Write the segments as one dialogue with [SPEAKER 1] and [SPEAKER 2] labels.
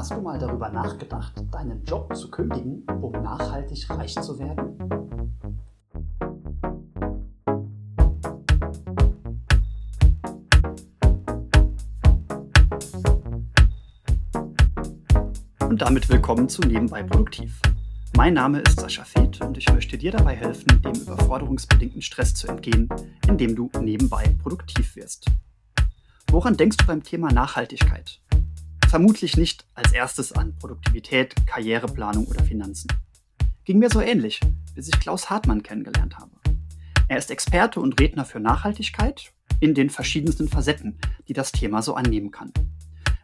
[SPEAKER 1] Hast du mal darüber nachgedacht, deinen Job zu kündigen, um nachhaltig reich zu werden? Und damit willkommen zu Nebenbei Produktiv. Mein Name ist Sascha Feth und ich möchte dir dabei helfen, dem überforderungsbedingten Stress zu entgehen, indem du nebenbei produktiv wirst. Woran denkst du beim Thema Nachhaltigkeit? Vermutlich nicht als erstes an Produktivität, Karriereplanung oder Finanzen. Ging mir so ähnlich, bis ich Klaus Hartmann kennengelernt habe. Er ist Experte und Redner für Nachhaltigkeit in den verschiedensten Facetten, die das Thema so annehmen kann.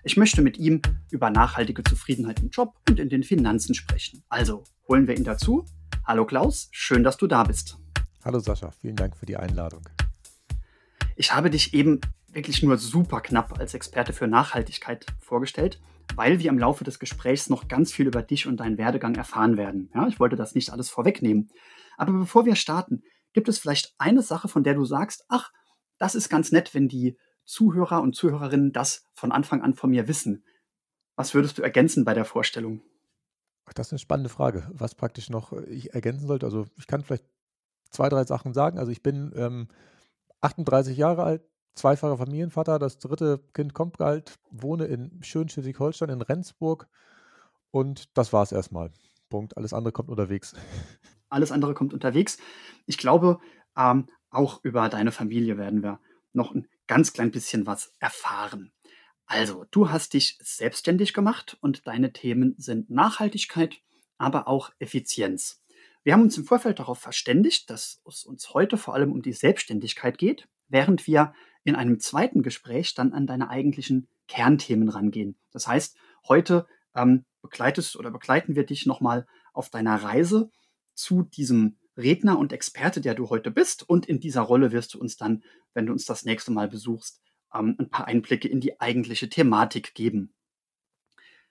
[SPEAKER 1] Ich möchte mit ihm über nachhaltige Zufriedenheit im Job und in den Finanzen sprechen. Also holen wir ihn dazu. Hallo Klaus, schön, dass du da bist.
[SPEAKER 2] Hallo Sascha, vielen Dank für die Einladung.
[SPEAKER 1] Ich habe dich eben wirklich nur super knapp als Experte für Nachhaltigkeit vorgestellt, weil wir im Laufe des Gesprächs noch ganz viel über dich und deinen Werdegang erfahren werden. Ja, ich wollte das nicht alles vorwegnehmen. Aber bevor wir starten, gibt es vielleicht eine Sache, von der du sagst, ach, das ist ganz nett, wenn die Zuhörer und Zuhörerinnen das von Anfang an von mir wissen. Was würdest du ergänzen bei der Vorstellung?
[SPEAKER 2] Ach, das ist eine spannende Frage, was praktisch noch äh, ich ergänzen sollte. Also ich kann vielleicht zwei, drei Sachen sagen. Also ich bin ähm, 38 Jahre alt, zweifacher Familienvater, das dritte Kind kommt bald, wohne in schön Schleswig-Holstein in Rendsburg und das war es erstmal. Punkt. Alles andere kommt unterwegs.
[SPEAKER 1] Alles andere kommt unterwegs. Ich glaube, ähm, auch über deine Familie werden wir noch ein ganz klein bisschen was erfahren. Also, du hast dich selbstständig gemacht und deine Themen sind Nachhaltigkeit, aber auch Effizienz. Wir haben uns im Vorfeld darauf verständigt, dass es uns heute vor allem um die Selbstständigkeit geht, während wir in einem zweiten Gespräch dann an deine eigentlichen Kernthemen rangehen. Das heißt, heute ähm, begleitest oder begleiten wir dich nochmal auf deiner Reise zu diesem Redner und Experte, der du heute bist. Und in dieser Rolle wirst du uns dann, wenn du uns das nächste Mal besuchst, ähm, ein paar Einblicke in die eigentliche Thematik geben.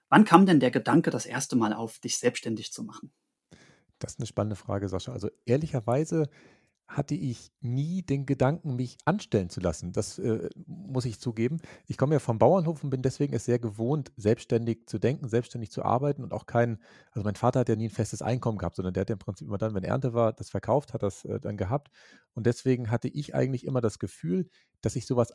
[SPEAKER 1] Wann kam denn der Gedanke das erste Mal auf, dich selbstständig zu machen?
[SPEAKER 2] Das ist eine spannende Frage, Sascha. Also ehrlicherweise hatte ich nie den Gedanken, mich anstellen zu lassen. Das äh, muss ich zugeben. Ich komme ja vom Bauernhof und bin deswegen es sehr gewohnt, selbstständig zu denken, selbstständig zu arbeiten und auch kein, also mein Vater hat ja nie ein festes Einkommen gehabt, sondern der hat ja im Prinzip immer dann, wenn Ernte war, das verkauft, hat das äh, dann gehabt. Und deswegen hatte ich eigentlich immer das Gefühl, dass ich sowas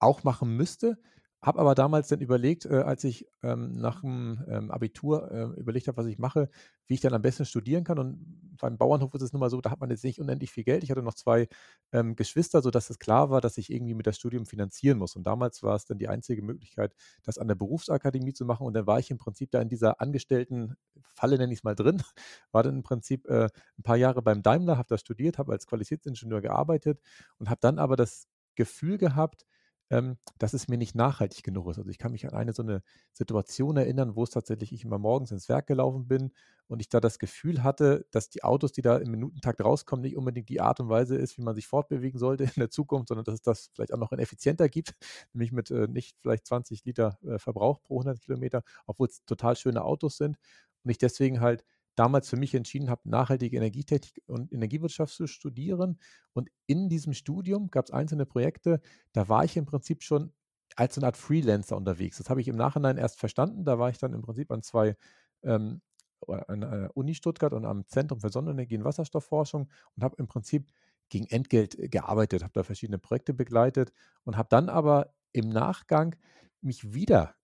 [SPEAKER 2] auch machen müsste, habe aber damals dann überlegt, äh, als ich ähm, nach dem ähm, Abitur äh, überlegt habe, was ich mache, wie ich dann am besten studieren kann. Und beim Bauernhof ist es nun mal so, da hat man jetzt nicht unendlich viel Geld. Ich hatte noch zwei ähm, Geschwister, sodass es klar war, dass ich irgendwie mit das Studium finanzieren muss. Und damals war es dann die einzige Möglichkeit, das an der Berufsakademie zu machen. Und dann war ich im Prinzip da in dieser Angestelltenfalle, nenne ich es mal drin, war dann im Prinzip äh, ein paar Jahre beim Daimler, habe da studiert, habe als Qualitätsingenieur gearbeitet und habe dann aber das Gefühl gehabt, ähm, dass es mir nicht nachhaltig genug ist. Also ich kann mich an eine so eine Situation erinnern, wo es tatsächlich ich immer morgens ins Werk gelaufen bin und ich da das Gefühl hatte, dass die Autos, die da im Minutentakt rauskommen, nicht unbedingt die Art und Weise ist, wie man sich fortbewegen sollte in der Zukunft, sondern dass es das vielleicht auch noch effizienter gibt, nämlich mit äh, nicht vielleicht 20 Liter äh, Verbrauch pro 100 Kilometer, obwohl es total schöne Autos sind und ich deswegen halt damals für mich entschieden habe, nachhaltige Energietechnik und Energiewirtschaft zu studieren. Und in diesem Studium gab es einzelne Projekte, da war ich im Prinzip schon als eine Art Freelancer unterwegs. Das habe ich im Nachhinein erst verstanden. Da war ich dann im Prinzip an zwei, ähm, an der Uni Stuttgart und am Zentrum für Sonnenenergie und Wasserstoffforschung und habe im Prinzip gegen Entgelt gearbeitet, habe da verschiedene Projekte begleitet und habe dann aber im Nachgang mich wieder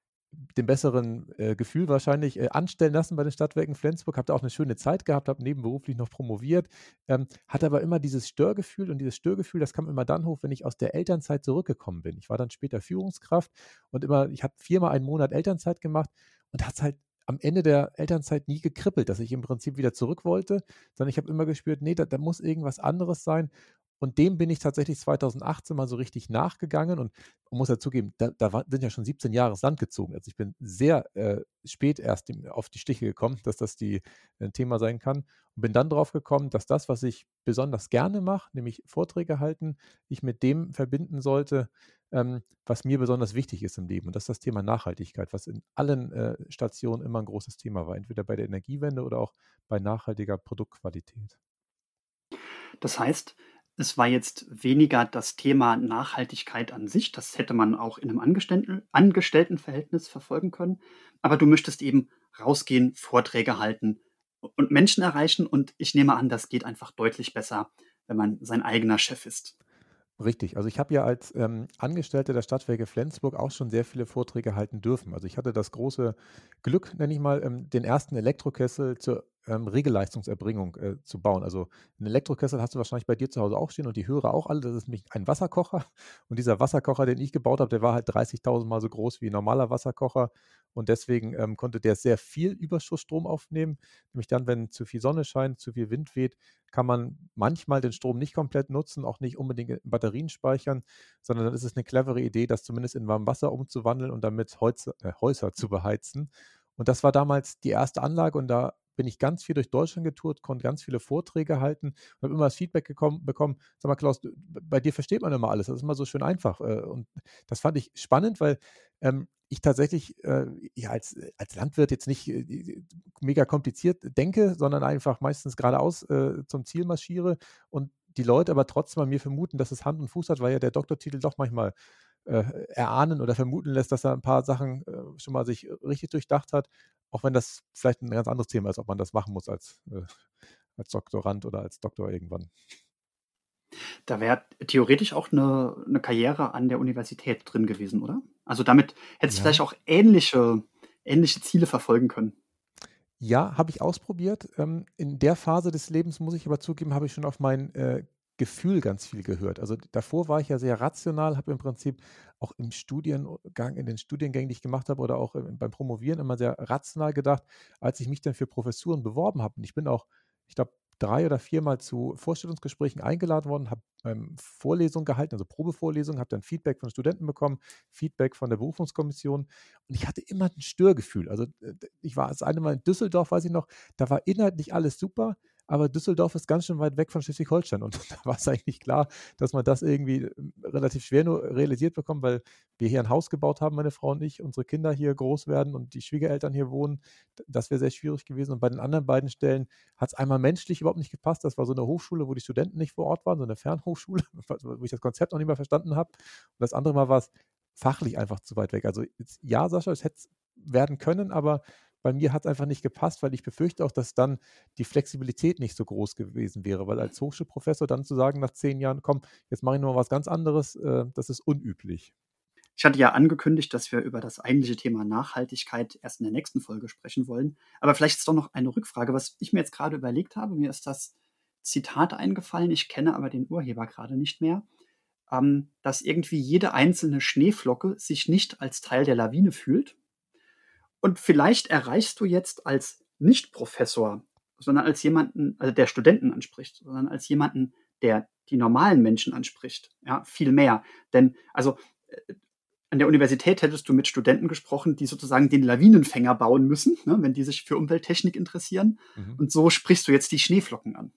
[SPEAKER 2] dem besseren äh, Gefühl wahrscheinlich äh, anstellen lassen bei den Stadtwerken Flensburg. Habe da auch eine schöne Zeit gehabt, habe nebenberuflich noch promoviert, ähm, hatte aber immer dieses Störgefühl und dieses Störgefühl, das kam immer dann hoch, wenn ich aus der Elternzeit zurückgekommen bin. Ich war dann später Führungskraft und immer, ich habe viermal einen Monat Elternzeit gemacht und hat es halt am Ende der Elternzeit nie gekribbelt, dass ich im Prinzip wieder zurück wollte, sondern ich habe immer gespürt, nee, da, da muss irgendwas anderes sein. Und dem bin ich tatsächlich 2018 mal so richtig nachgegangen und man muss ja zugeben, da, da sind ja schon 17 Jahre ins Land gezogen. Also ich bin sehr äh, spät erst auf die Stiche gekommen, dass das die, ein Thema sein kann und bin dann drauf gekommen, dass das, was ich besonders gerne mache, nämlich Vorträge halten, ich mit dem verbinden sollte, ähm, was mir besonders wichtig ist im Leben. Und das ist das Thema Nachhaltigkeit, was in allen äh, Stationen immer ein großes Thema war, entweder bei der Energiewende oder auch bei nachhaltiger Produktqualität.
[SPEAKER 1] Das heißt, es war jetzt weniger das Thema Nachhaltigkeit an sich. Das hätte man auch in einem Angestellten Angestelltenverhältnis verfolgen können. Aber du möchtest eben rausgehen, Vorträge halten und Menschen erreichen. Und ich nehme an, das geht einfach deutlich besser, wenn man sein eigener Chef ist.
[SPEAKER 2] Richtig. Also ich habe ja als ähm, Angestellter der Stadtwerke Flensburg auch schon sehr viele Vorträge halten dürfen. Also ich hatte das große Glück, nenne ich mal, ähm, den ersten Elektrokessel zur ähm, Regelleistungserbringung äh, zu bauen. Also ein Elektrokessel hast du wahrscheinlich bei dir zu Hause auch stehen und die Hörer auch alle. Das ist nämlich ein Wasserkocher. Und dieser Wasserkocher, den ich gebaut habe, der war halt 30.000 Mal so groß wie ein normaler Wasserkocher. Und deswegen ähm, konnte der sehr viel Überschussstrom aufnehmen. Nämlich dann, wenn zu viel Sonne scheint, zu viel Wind weht, kann man manchmal den Strom nicht komplett nutzen, auch nicht unbedingt in Batterien speichern, sondern dann ist es eine clevere Idee, das zumindest in warm Wasser umzuwandeln und damit Holz, äh, Häuser zu beheizen. Und das war damals die erste Anlage und da bin ich ganz viel durch Deutschland getourt, konnte ganz viele Vorträge halten und habe immer das Feedback gekommen, bekommen, sag mal Klaus, bei dir versteht man immer alles, das ist immer so schön einfach. Äh, und das fand ich spannend, weil ähm, ich tatsächlich äh, ja, als, als Landwirt jetzt nicht äh, mega kompliziert denke, sondern einfach meistens geradeaus äh, zum Ziel marschiere und die Leute aber trotzdem bei mir vermuten, dass es Hand und Fuß hat, weil ja der Doktortitel doch manchmal äh, erahnen oder vermuten lässt, dass er ein paar Sachen äh, schon mal sich richtig durchdacht hat, auch wenn das vielleicht ein ganz anderes Thema ist, ob man das machen muss als, äh, als Doktorand oder als Doktor irgendwann.
[SPEAKER 1] Da wäre theoretisch auch eine, eine Karriere an der Universität drin gewesen, oder? Also damit hättest du vielleicht auch ähnliche, ähnliche Ziele verfolgen können.
[SPEAKER 2] Ja, habe ich ausprobiert. Ähm, in der Phase des Lebens, muss ich aber zugeben, habe ich schon auf mein äh, Gefühl ganz viel gehört. Also davor war ich ja sehr rational, habe im Prinzip auch im Studiengang, in den Studiengängen, die ich gemacht habe oder auch beim Promovieren immer sehr rational gedacht, als ich mich dann für Professuren beworben habe. Und ich bin auch, ich glaube, drei oder viermal zu Vorstellungsgesprächen eingeladen worden, habe ähm, Vorlesungen gehalten, also Probevorlesungen, habe dann Feedback von Studenten bekommen, Feedback von der Berufungskommission und ich hatte immer ein Störgefühl. Also ich war das eine Mal in Düsseldorf, weiß ich noch, da war inhaltlich alles super, aber Düsseldorf ist ganz schön weit weg von Schleswig-Holstein. Und da war es eigentlich klar, dass man das irgendwie ähm, relativ schwer nur realisiert bekommt, weil wir hier ein Haus gebaut haben, meine Frau und ich, unsere Kinder hier groß werden und die Schwiegereltern hier wohnen. Das wäre sehr schwierig gewesen. Und bei den anderen beiden Stellen hat es einmal menschlich überhaupt nicht gepasst. Das war so eine Hochschule, wo die Studenten nicht vor Ort waren, so eine Fernhochschule, wo ich das Konzept noch nicht mal verstanden habe. Und das andere Mal war es fachlich einfach zu weit weg. Also ja, Sascha, es hätte werden können, aber bei mir hat es einfach nicht gepasst, weil ich befürchte auch, dass dann die Flexibilität nicht so groß gewesen wäre, weil als Hochschulprofessor dann zu sagen nach zehn Jahren, komm, jetzt mache ich noch mal was ganz anderes, äh, das ist unüblich.
[SPEAKER 1] Ich hatte ja angekündigt, dass wir über das eigentliche Thema Nachhaltigkeit erst in der nächsten Folge sprechen wollen. Aber vielleicht ist doch noch eine Rückfrage, was ich mir jetzt gerade überlegt habe. Mir ist das Zitat eingefallen, ich kenne aber den Urheber gerade nicht mehr, ähm, dass irgendwie jede einzelne Schneeflocke sich nicht als Teil der Lawine fühlt, und vielleicht erreichst du jetzt als Nicht-Professor, sondern als jemanden, also der Studenten anspricht, sondern als jemanden, der die normalen Menschen anspricht, ja, viel mehr. Denn, also, äh, an der Universität hättest du mit Studenten gesprochen, die sozusagen den Lawinenfänger bauen müssen, ne, wenn die sich für Umwelttechnik interessieren. Mhm. Und so sprichst du jetzt die Schneeflocken an.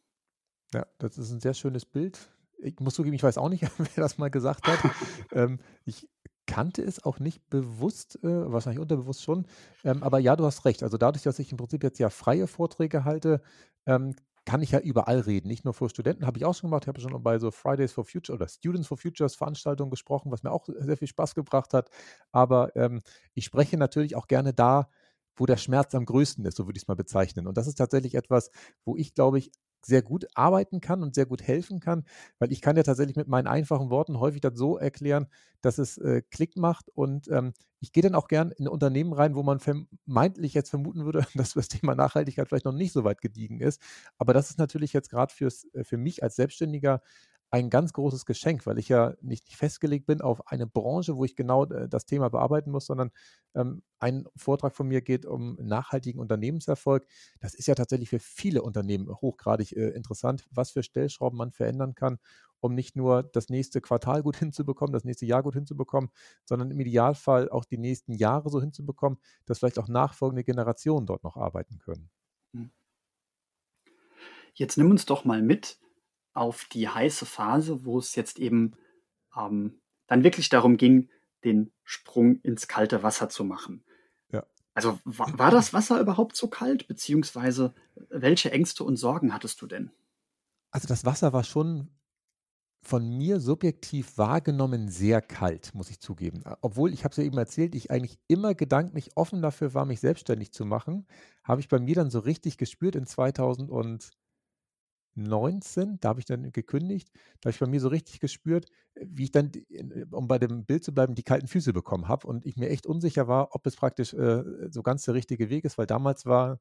[SPEAKER 2] Ja, das ist ein sehr schönes Bild. Ich muss zugeben, ich weiß auch nicht, wer das mal gesagt hat. ähm, ich kannte es auch nicht bewusst, äh, wahrscheinlich unterbewusst schon. Ähm, aber ja, du hast recht. Also dadurch, dass ich im Prinzip jetzt ja freie Vorträge halte, ähm, kann ich ja überall reden. Nicht nur vor Studenten, habe ich auch schon gemacht. Ich habe schon bei so Fridays for Future oder Students for Futures Veranstaltungen gesprochen, was mir auch sehr viel Spaß gebracht hat. Aber ähm, ich spreche natürlich auch gerne da, wo der Schmerz am größten ist, so würde ich es mal bezeichnen. Und das ist tatsächlich etwas, wo ich, glaube ich, sehr gut arbeiten kann und sehr gut helfen kann, weil ich kann ja tatsächlich mit meinen einfachen Worten häufig das so erklären, dass es äh, Klick macht und ähm, ich gehe dann auch gern in Unternehmen rein, wo man vermeintlich jetzt vermuten würde, dass das Thema Nachhaltigkeit vielleicht noch nicht so weit gediegen ist. Aber das ist natürlich jetzt gerade äh, für mich als Selbstständiger ein ganz großes Geschenk, weil ich ja nicht festgelegt bin auf eine Branche, wo ich genau äh, das Thema bearbeiten muss, sondern ähm, ein Vortrag von mir geht um nachhaltigen Unternehmenserfolg. Das ist ja tatsächlich für viele Unternehmen hochgradig äh, interessant, was für Stellschrauben man verändern kann, um nicht nur das nächste Quartal gut hinzubekommen, das nächste Jahr gut hinzubekommen, sondern im Idealfall auch die nächsten Jahre so hinzubekommen, dass vielleicht auch nachfolgende Generationen dort noch arbeiten können. Hm.
[SPEAKER 1] Jetzt nimm uns doch mal mit auf die heiße Phase, wo es jetzt eben ähm, dann wirklich darum ging, den Sprung ins kalte Wasser zu machen. Ja. Also war, war das Wasser überhaupt so kalt, beziehungsweise welche Ängste und Sorgen hattest du denn?
[SPEAKER 2] Also das Wasser war schon von mir subjektiv wahrgenommen sehr kalt, muss ich zugeben. Obwohl, ich habe es ja eben erzählt, ich eigentlich immer gedanklich offen dafür war, mich selbstständig zu machen, habe ich bei mir dann so richtig gespürt in 2019, da habe ich dann gekündigt, da habe ich bei mir so richtig gespürt, wie ich dann, um bei dem Bild zu bleiben, die kalten Füße bekommen habe und ich mir echt unsicher war, ob es praktisch äh, so ganz der richtige Weg ist, weil damals war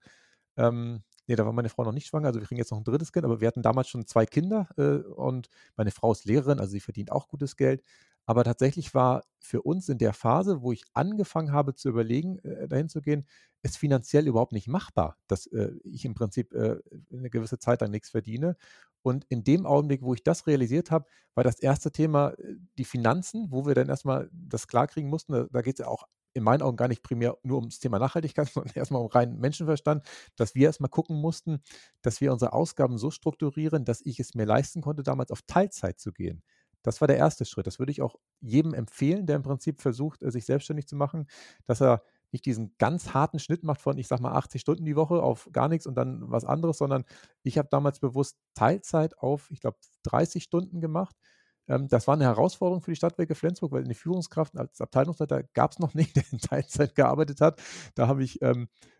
[SPEAKER 2] ähm, Nee, da war meine Frau noch nicht schwanger, also wir kriegen jetzt noch ein drittes Kind, aber wir hatten damals schon zwei Kinder äh, und meine Frau ist Lehrerin, also sie verdient auch gutes Geld. Aber tatsächlich war für uns in der Phase, wo ich angefangen habe zu überlegen, äh, dahin zu gehen, es finanziell überhaupt nicht machbar, dass äh, ich im Prinzip äh, eine gewisse Zeit lang nichts verdiene. Und in dem Augenblick, wo ich das realisiert habe, war das erste Thema äh, die Finanzen, wo wir dann erstmal das klarkriegen mussten. Da, da geht es ja auch in meinen Augen gar nicht primär nur ums Thema Nachhaltigkeit, sondern erstmal um reinen Menschenverstand, dass wir erstmal gucken mussten, dass wir unsere Ausgaben so strukturieren, dass ich es mir leisten konnte, damals auf Teilzeit zu gehen. Das war der erste Schritt. Das würde ich auch jedem empfehlen, der im Prinzip versucht, äh, sich selbstständig zu machen, dass er nicht diesen ganz harten Schnitt macht von, ich sag mal, 80 Stunden die Woche auf gar nichts und dann was anderes, sondern ich habe damals bewusst Teilzeit auf, ich glaube, 30 Stunden gemacht ähm, das war eine Herausforderung für die Stadtwerke Flensburg, weil eine Führungskraft als Abteilungsleiter gab es noch nicht, der in Teilzeit gearbeitet hat. Da habe ich ähm, äh,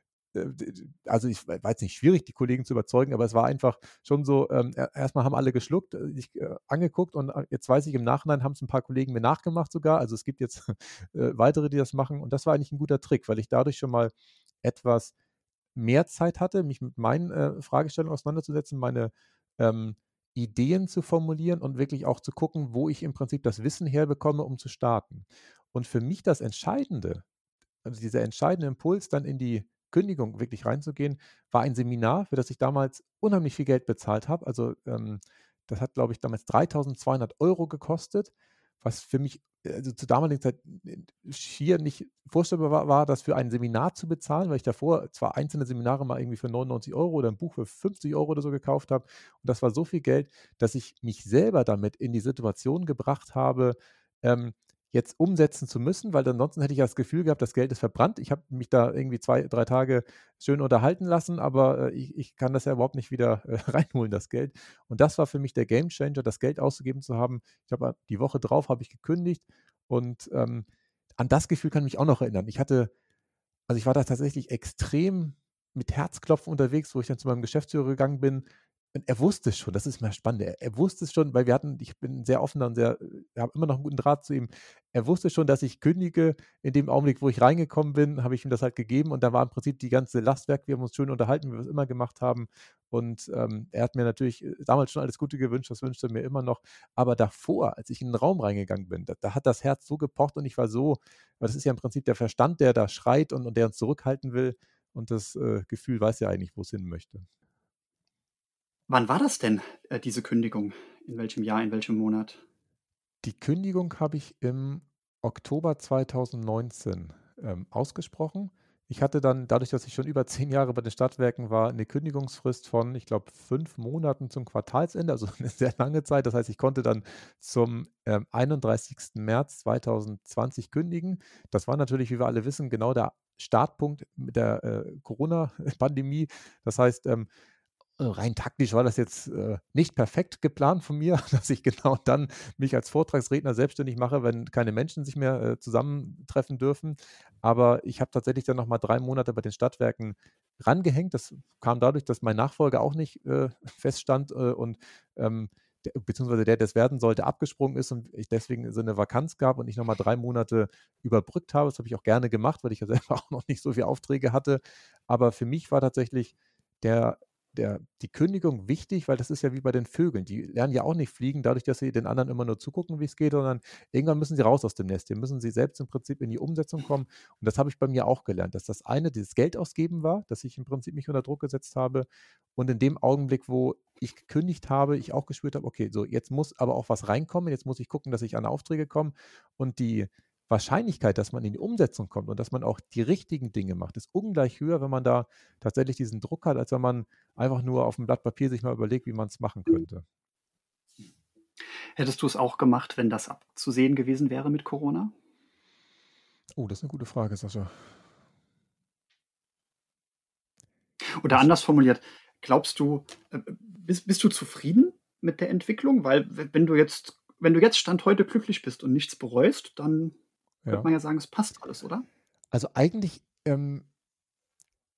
[SPEAKER 2] also ich war jetzt nicht schwierig, die Kollegen zu überzeugen, aber es war einfach schon so, ähm, erstmal haben alle geschluckt, äh, sich äh, angeguckt und äh, jetzt weiß ich, im Nachhinein haben es ein paar Kollegen mir nachgemacht sogar. Also es gibt jetzt äh, weitere, die das machen und das war eigentlich ein guter Trick, weil ich dadurch schon mal etwas mehr Zeit hatte, mich mit meinen äh, Fragestellungen auseinanderzusetzen, meine ähm, Ideen zu formulieren und wirklich auch zu gucken, wo ich im Prinzip das Wissen herbekomme, um zu starten. Und für mich das Entscheidende, also dieser entscheidende Impuls, dann in die Kündigung wirklich reinzugehen, war ein Seminar, für das ich damals unheimlich viel Geld bezahlt habe. Also ähm, das hat, glaube ich, damals 3200 Euro gekostet, was für mich also zur damaligen Zeit äh, schier nicht vorstellbar war, war, das für ein Seminar zu bezahlen, weil ich davor zwar einzelne Seminare mal irgendwie für 99 Euro oder ein Buch für 50 Euro oder so gekauft habe. Und das war so viel Geld, dass ich mich selber damit in die Situation gebracht habe, ähm, jetzt umsetzen zu müssen, weil ansonsten hätte ich das Gefühl gehabt, das Geld ist verbrannt. Ich habe mich da irgendwie zwei, drei Tage schön unterhalten lassen, aber äh, ich, ich, kann das ja überhaupt nicht wieder äh, reinholen, das Geld. Und das war für mich der Game Changer, das Geld auszugeben zu haben. Ich habe die Woche drauf habe ich gekündigt und ähm, an das Gefühl kann ich mich auch noch erinnern. Ich hatte, also ich war da tatsächlich extrem mit Herzklopfen unterwegs, wo ich dann zu meinem Geschäftsführer gegangen bin und er wusste schon, das ist mir spannend. Er, er, wusste es schon, weil wir hatten, ich bin sehr offener und sehr, ich habe immer noch einen guten Draht zu ihm. Er wusste schon, dass ich kündige. In dem Augenblick, wo ich reingekommen bin, habe ich ihm das halt gegeben und da war im Prinzip die ganze Lastwerk. Wir haben uns schön unterhalten, wie wir es immer gemacht haben. Und ähm, er hat mir natürlich äh, damals schon alles Gute gewünscht, das wünscht er mir immer noch. Aber davor, als ich in den Raum reingegangen bin, da, da hat das Herz so gepocht und ich war so, weil das ist ja im Prinzip der Verstand, der da schreit und, und der uns zurückhalten will. Und das äh, Gefühl weiß ja eigentlich, wo es hin möchte.
[SPEAKER 1] Wann war das denn, äh, diese Kündigung? In welchem Jahr, in welchem Monat?
[SPEAKER 2] Die Kündigung habe ich im Oktober 2019 ähm, ausgesprochen. Ich hatte dann, dadurch, dass ich schon über zehn Jahre bei den Stadtwerken war, eine Kündigungsfrist von, ich glaube, fünf Monaten zum Quartalsende, also eine sehr lange Zeit. Das heißt, ich konnte dann zum ähm, 31. März 2020 kündigen. Das war natürlich, wie wir alle wissen, genau der Startpunkt mit der äh, Corona-Pandemie. Das heißt, ähm, äh, rein taktisch war das jetzt äh, nicht perfekt geplant von mir, dass ich genau dann mich als Vortragsredner selbstständig mache, wenn keine Menschen sich mehr äh, zusammentreffen dürfen. Aber ich habe tatsächlich dann nochmal drei Monate bei den Stadtwerken rangehängt. Das kam dadurch, dass mein Nachfolger auch nicht äh, feststand äh, und ähm, beziehungsweise der, der es werden sollte, abgesprungen ist und ich deswegen so eine Vakanz gab und ich nochmal drei Monate überbrückt habe. Das habe ich auch gerne gemacht, weil ich ja selber auch noch nicht so viele Aufträge hatte. Aber für mich war tatsächlich der der, die Kündigung wichtig, weil das ist ja wie bei den Vögeln. Die lernen ja auch nicht fliegen, dadurch, dass sie den anderen immer nur zugucken, wie es geht, sondern irgendwann müssen sie raus aus dem Nest. Hier müssen sie selbst im Prinzip in die Umsetzung kommen. Und das habe ich bei mir auch gelernt, dass das eine dieses Geld ausgeben war, dass ich im Prinzip mich unter Druck gesetzt habe. Und in dem Augenblick, wo ich gekündigt habe, ich auch gespürt habe, okay, so jetzt muss aber auch was reinkommen, jetzt muss ich gucken, dass ich an Aufträge komme. Und die Wahrscheinlichkeit, dass man in die Umsetzung kommt und dass man auch die richtigen Dinge macht, ist ungleich höher, wenn man da tatsächlich diesen Druck hat, als wenn man einfach nur auf dem Blatt Papier sich mal überlegt, wie man es machen könnte.
[SPEAKER 1] Hättest du es auch gemacht, wenn das abzusehen gewesen wäre mit Corona?
[SPEAKER 2] Oh, das ist eine gute Frage, Sascha.
[SPEAKER 1] Oder anders formuliert, glaubst du, äh, bist, bist du zufrieden mit der Entwicklung? Weil wenn du jetzt, wenn du jetzt Stand heute glücklich bist und nichts bereust, dann könnte
[SPEAKER 2] Ja.
[SPEAKER 1] man ja sagen, es passt alles, oder?
[SPEAKER 2] Also eigentlich ähm,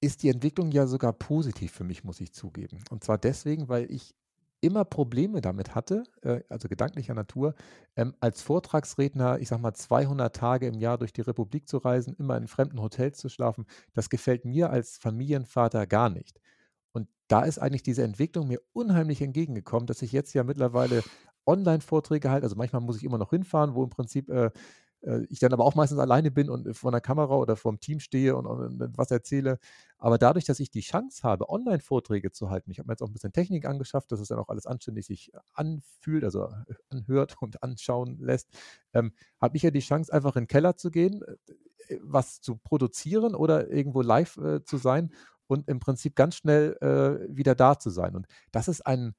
[SPEAKER 2] ist die Entwicklung ja sogar positiv für mich, muss ich zugeben. Und zwar deswegen, weil ich immer Probleme damit hatte, äh, also gedanklicher Natur, ähm, als Vortragsredner, ich sag mal 200 Tage im Jahr durch die Republik zu reisen, immer in fremden Hotels zu schlafen. Das gefällt mir als Familienvater gar nicht. Und da ist eigentlich diese Entwicklung mir unheimlich entgegengekommen, dass ich jetzt ja mittlerweile Online-Vorträge halte. Also manchmal muss ich immer noch hinfahren, wo im Prinzip äh, ich dann aber auch meistens alleine bin und vor einer Kamera oder vor dem Team stehe und, und, und was erzähle. Aber dadurch, dass ich die Chance habe, Online-Vorträge zu halten, ich habe mir jetzt auch ein bisschen Technik angeschafft, dass es dann auch alles anständig sich anfühlt, also äh, anhört und anschauen lässt, ähm, habe ich ja die Chance, einfach in den Keller zu gehen, äh, was zu produzieren oder irgendwo live äh, zu sein und im Prinzip ganz schnell äh, wieder da zu sein. Und das ist ein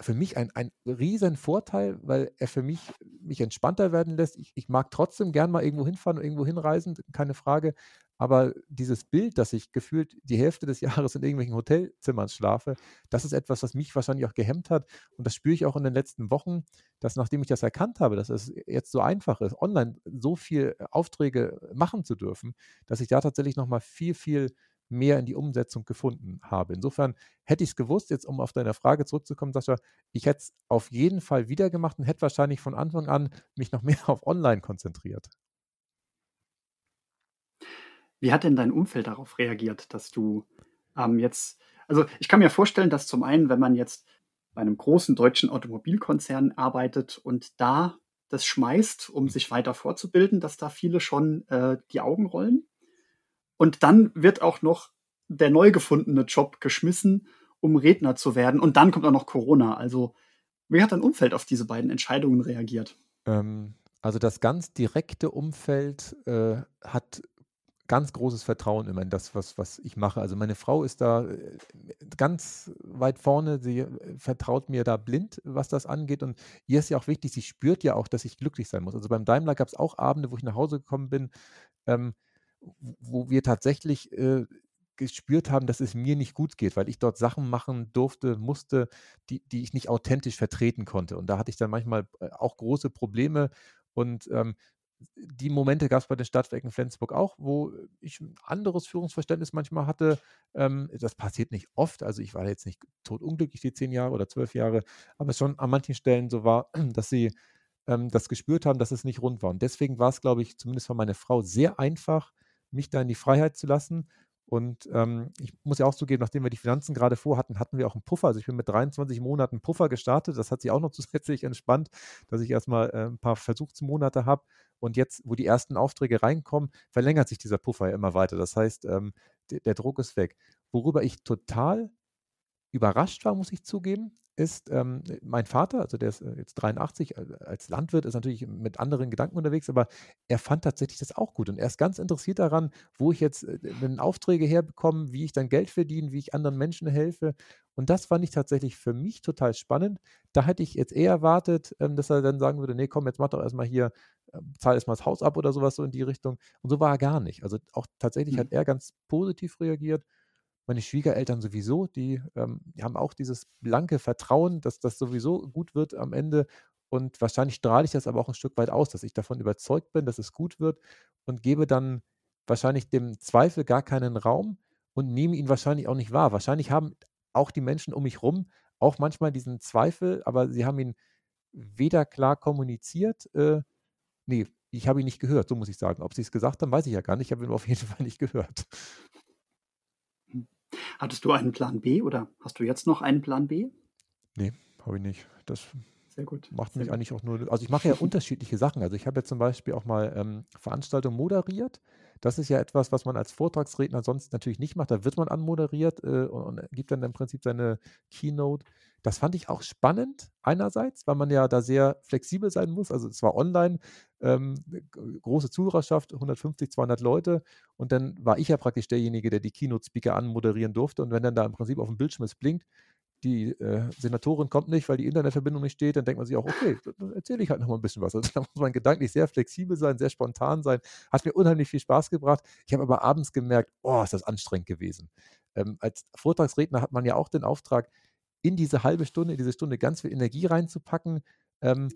[SPEAKER 2] für mich ein, ein riesen Vorteil, weil er für mich mich entspannter werden lässt. Ich, ich mag trotzdem gern mal irgendwo hinfahren und irgendwo hinreisen, keine Frage. Aber dieses Bild, dass ich gefühlt die Hälfte des Jahres in irgendwelchen Hotelzimmern schlafe, das ist etwas, was mich wahrscheinlich auch gehemmt hat. Und das spüre ich auch in den letzten Wochen, dass nachdem ich das erkannt habe, dass es jetzt so einfach ist, online so viel Aufträge machen zu dürfen, dass ich da tatsächlich nochmal viel, viel mehr in die Umsetzung gefunden habe. Insofern hätte ich es gewusst, jetzt um auf deine Frage zurückzukommen, Sascha, ich hätte es auf jeden Fall wieder gemacht und hätte wahrscheinlich von Anfang an mich noch mehr auf Online konzentriert.
[SPEAKER 1] Wie hat denn dein Umfeld darauf reagiert, dass du ähm, jetzt, also ich kann mir vorstellen, dass zum einen, wenn man jetzt bei einem großen deutschen Automobilkonzern arbeitet und da das schmeißt, um sich weiter fortzubilden, dass da viele schon äh, die Augen rollen. Und dann wird auch noch der neu gefundene Job geschmissen, um Redner zu werden. Und dann kommt auch noch Corona. Also, wie hat dein Umfeld auf diese beiden Entscheidungen reagiert?
[SPEAKER 2] Ähm, also das ganz direkte Umfeld äh, hat ganz großes Vertrauen immer in das, was, was ich mache. Also meine Frau ist da äh, ganz weit vorne, sie äh, vertraut mir da blind, was das angeht. Und ihr ist ja auch wichtig, sie spürt ja auch, dass ich glücklich sein muss. Also beim Daimler gab es auch Abende, wo ich nach Hause gekommen bin, ähm, wo wir tatsächlich äh, gespürt haben, dass es mir nicht gut geht, weil ich dort Sachen machen durfte, musste, die, die ich nicht authentisch vertreten konnte. Und da hatte ich dann manchmal äh, auch große Probleme. Und ähm, die Momente gab es bei den Stadtwerken Flensburg auch, wo ich ein anderes Führungsverständnis manchmal hatte. Ähm, das passiert nicht oft. Also ich war jetzt nicht totunglücklich die zehn Jahre oder zwölf Jahre, aber es schon an manchen Stellen so war, dass sie ähm, das gespürt haben, dass es nicht rund war. Und deswegen war es, glaube ich, zumindest für meine Frau sehr einfach, mich da in die Freiheit zu lassen. Und ähm, ich muss ja auch zugeben, nachdem wir die Finanzen gerade vorhatten, hatten wir auch einen Puffer. Also ich bin mit 23 Monaten Puffer gestartet. Das hat sich auch noch zusätzlich entspannt, dass ich erstmal äh, ein paar Versuchsmonate habe. Und jetzt, wo die ersten Aufträge reinkommen, verlängert sich dieser Puffer ja immer weiter. Das heißt, ähm, der, der Druck ist weg. Worüber ich total überrascht war, muss ich zugeben, ist ähm, mein Vater, also der ist äh, jetzt 83, äh, als Landwirt ist natürlich mit anderen Gedanken unterwegs, aber er fand tatsächlich das auch gut und er ist ganz interessiert daran, wo ich jetzt äh, Aufträge herbekomme, wie ich dann Geld verdiene, wie ich anderen Menschen helfe und das fand ich tatsächlich für mich total spannend. Da hätte ich jetzt eher erwartet, ähm, dass er dann sagen würde, nee, komm, jetzt mach doch erstmal hier, äh, zahl erstmal das Haus ab oder sowas so in die Richtung und so war er gar nicht. Also auch tatsächlich mhm. hat er ganz positiv reagiert meine Schwiegereltern sowieso, die, ähm, die haben auch dieses blanke Vertrauen, dass das sowieso gut wird am Ende. Und wahrscheinlich strahle ich das aber auch ein Stück weit aus, dass ich davon überzeugt bin, dass es gut wird und gebe dann wahrscheinlich dem Zweifel gar keinen Raum und nehme ihn wahrscheinlich auch nicht wahr. Wahrscheinlich haben auch die Menschen um mich rum auch manchmal diesen Zweifel, aber sie haben ihn weder klar kommuniziert, äh, nee, ich habe ihn nicht gehört, so muss ich sagen. Ob sie es gesagt haben, weiß ich ja gar nicht. Ich habe ihn auf jeden Fall nicht gehört.
[SPEAKER 1] Hattest du einen Plan B oder hast du jetzt noch einen Plan B?
[SPEAKER 2] Nee, habe ich nicht. Das
[SPEAKER 1] sehr gut.
[SPEAKER 2] Macht
[SPEAKER 1] Sehr
[SPEAKER 2] mich
[SPEAKER 1] gut.
[SPEAKER 2] eigentlich auch nur. Also ich mache ja unterschiedliche Sachen. Also ich habe ja zum Beispiel auch mal ähm, Veranstaltungen moderiert. Das ist ja etwas, was man als Vortragsredner sonst natürlich nicht macht. Da wird man anmoderiert äh, und, und, gibt dann im Prinzip seine Keynote. Das fand ich auch spannend einerseits, weil man ja da sehr flexibel sein muss. Also es war online, ähm, große Zuhörerschaft, 150, 200 Leute. Und dann war ich ja praktisch derjenige, der die Keynote-Speaker anmoderieren durfte. Und wenn dann da im Prinzip auf dem Bildschirm es blinkt, die äh, Senatorin kommt nicht, weil die Internetverbindung nicht steht, dann denkt man sich auch, okay, dann erzähle ich halt noch mal ein bisschen was. Also da muss man gedanklich sehr flexibel sein, sehr spontan sein. Hat mir unheimlich viel Spaß gebracht. Ich habe aber abends gemerkt, oh, ist das anstrengend gewesen. Ähm, als Vortragsredner hat man ja auch den Auftrag, in diese halbe Stunde, in diese Stunde ganz viel Energie reinzupacken. Ähm,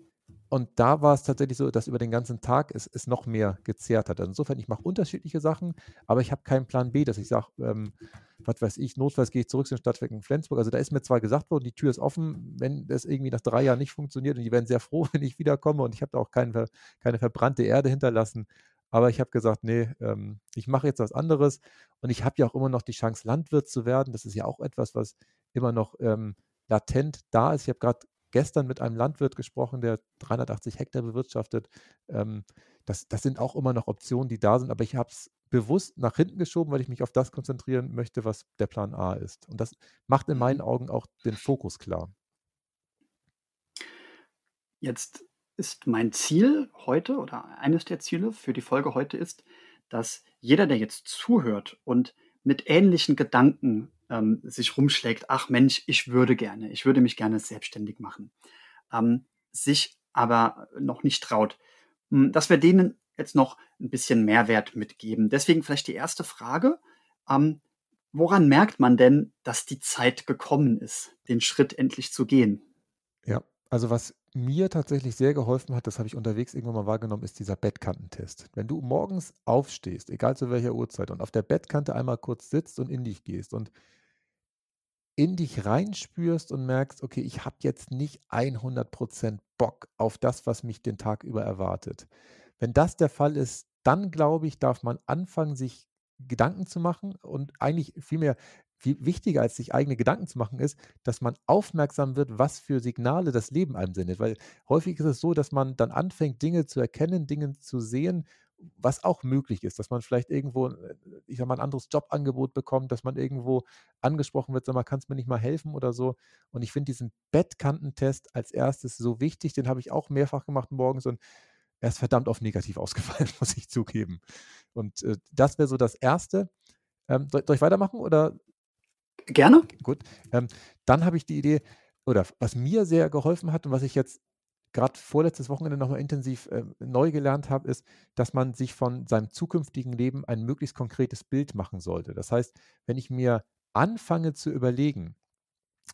[SPEAKER 2] und da war es tatsächlich so, dass über den ganzen Tag es, es noch mehr gezehrt hat. Also insofern, ich mache unterschiedliche Sachen, aber ich habe keinen Plan B, dass ich sage, ähm, was weiß ich, notfalls gehe ich zurück zum Stadtwerk in Flensburg. Also da ist mir zwar gesagt worden, die Tür ist offen, wenn das irgendwie nach drei Jahren nicht funktioniert und die werden sehr froh, wenn ich wiederkomme und ich habe da auch kein, keine verbrannte Erde hinterlassen. Aber ich habe gesagt, nee, ähm, ich mache jetzt was anderes und ich habe ja auch immer noch die Chance, Landwirt zu werden. Das ist ja auch etwas, was immer noch ähm, latent da ist. Ich habe gerade gestern mit einem Landwirt gesprochen, der 380 Hektar bewirtschaftet. Ähm, das, das sind auch immer noch Optionen, die da sind, aber ich habe es bewusst nach hinten geschoben, weil ich mich auf das konzentrieren möchte, was der Plan A ist. Und das macht in meinen mhm. Augen auch den Fokus klar.
[SPEAKER 1] Jetzt ist mein Ziel heute oder eines der Ziele für die Folge heute ist, dass jeder, der jetzt zuhört und mit ähnlichen Gedanken ähm, sich rumschlägt, ach Mensch, ich würde gerne, ich würde mich gerne selbstständig machen, ähm, sich aber noch nicht traut, hm, dass wir denen jetzt noch ein bisschen Mehrwert mitgeben. Deswegen vielleicht die erste Frage. Ähm, woran merkt man denn, dass die Zeit gekommen ist, den Schritt endlich zu gehen?
[SPEAKER 2] Ja, also was mir tatsächlich sehr geholfen hat, das habe ich unterwegs irgendwann mal wahrgenommen, ist dieser Bettkantentest. Wenn du morgens aufstehst, egal zu welcher Uhrzeit, und auf der Bettkante einmal kurz sitzt und in dich gehst und in dich reinspürst und merkst, okay, ich habe jetzt nicht 100% Bock auf das, was mich den Tag über erwartet. Wenn das der Fall ist, dann glaube ich, darf man anfangen, sich Gedanken zu machen und eigentlich vielmehr viel wichtiger als sich eigene Gedanken zu machen ist, dass man aufmerksam wird, was für Signale das Leben einem sendet. Weil häufig ist es so, dass man dann anfängt, Dinge zu erkennen, Dinge zu sehen, was auch möglich ist, dass man vielleicht irgendwo, äh, ich sag mal, ein anderes Jobangebot bekommt, dass man irgendwo angesprochen wird, sag mal, kannst du mir nicht mal helfen oder so. Und ich finde diesen Bettkantentest als erstes so wichtig, den habe ich auch mehrfach gemacht morgens und er ist verdammt oft negativ ausgefallen, muss ich zugeben. Und äh, das wäre so das Erste. Ähm, soll, soll, ich weitermachen oder
[SPEAKER 1] Gerne.
[SPEAKER 2] Gut. Ähm, dann habe ich die Idee, oder was mir sehr geholfen hat und was ich jetzt gerade vorletztes Wochenende nochmal intensiv äh, neu gelernt habe, ist, dass man sich von seinem zukünftigen Leben ein möglichst konkretes Bild machen sollte. Das heißt, wenn ich mir anfange zu überlegen,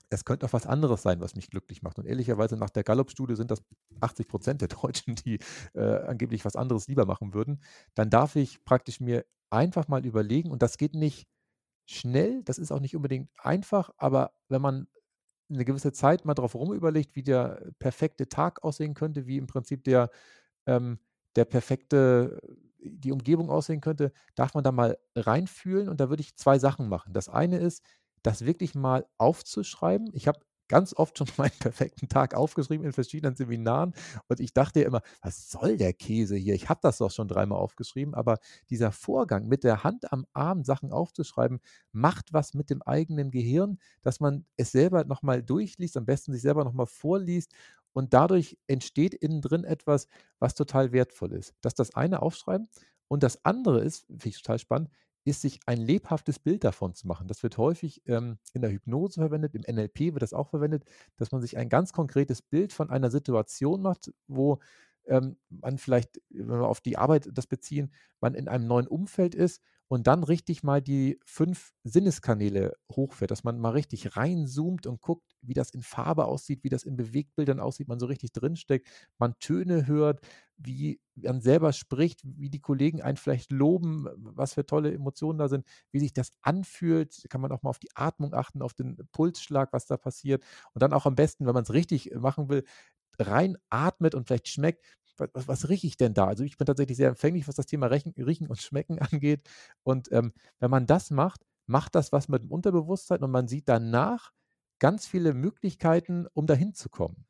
[SPEAKER 2] es könnte auch was anderes sein, was mich glücklich macht. Und ehrlicherweise nach der Gallup-Studie sind das 80 Prozent der Deutschen, die äh, angeblich was anderes lieber machen würden. Dann darf ich praktisch mir einfach mal überlegen, und das geht nicht schnell, das ist auch nicht unbedingt einfach, aber wenn man eine gewisse Zeit mal drauf rumüberlegt, wie der perfekte Tag aussehen könnte, wie im Prinzip der, ähm, der perfekte, die Umgebung aussehen könnte, darf man da mal reinfühlen und da würde ich zwei Sachen machen. Das eine ist, das wirklich mal aufzuschreiben. Ich habe ganz oft schon meinen perfekten Tag aufgeschrieben in verschiedenen Seminaren und ich dachte ja immer, was soll der Käse hier? Ich habe das doch schon dreimal aufgeschrieben, aber dieser Vorgang mit der Hand am Arm Sachen aufzuschreiben, macht was mit dem eigenen Gehirn, dass man es selber nochmal durchliest, am besten sich selber nochmal vorliest und dadurch entsteht innen drin etwas, was total wertvoll ist. Das ist das eine aufschreiben und das andere ist, finde ich total spannend, ist, sich ein lebhaftes Bild davon zu machen. Das wird häufig ähm, in der Hypnose verwendet, im NLP wird das auch verwendet, dass man sich ein ganz konkretes Bild von einer Situation macht, wo ähm, man vielleicht, wenn wir auf die Arbeit das beziehen, man in einem neuen Umfeld ist und dann richtig mal die fünf Sinneskanäle hochfährt, dass man mal richtig reinzoomt und guckt, wie das in Farbe aussieht, wie das in Bewegtbildern aussieht, man so richtig drinsteckt, man Töne hört, wie man selber spricht, wie die Kollegen einen vielleicht loben, was für tolle Emotionen da sind, wie sich das anfühlt, kann man auch mal auf die Atmung achten, auf den Pulsschlag, was da passiert und dann auch am besten, wenn man es richtig machen will, rein atmet und vielleicht schmeckt, was, was rieche ich denn da? Also ich bin tatsächlich sehr empfänglich, was das Thema Riechen, Riechen und Schmecken angeht. Und ähm, wenn man das macht, macht das was mit dem Unterbewusstsein und man sieht danach ganz viele Möglichkeiten, um dahin zu kommen.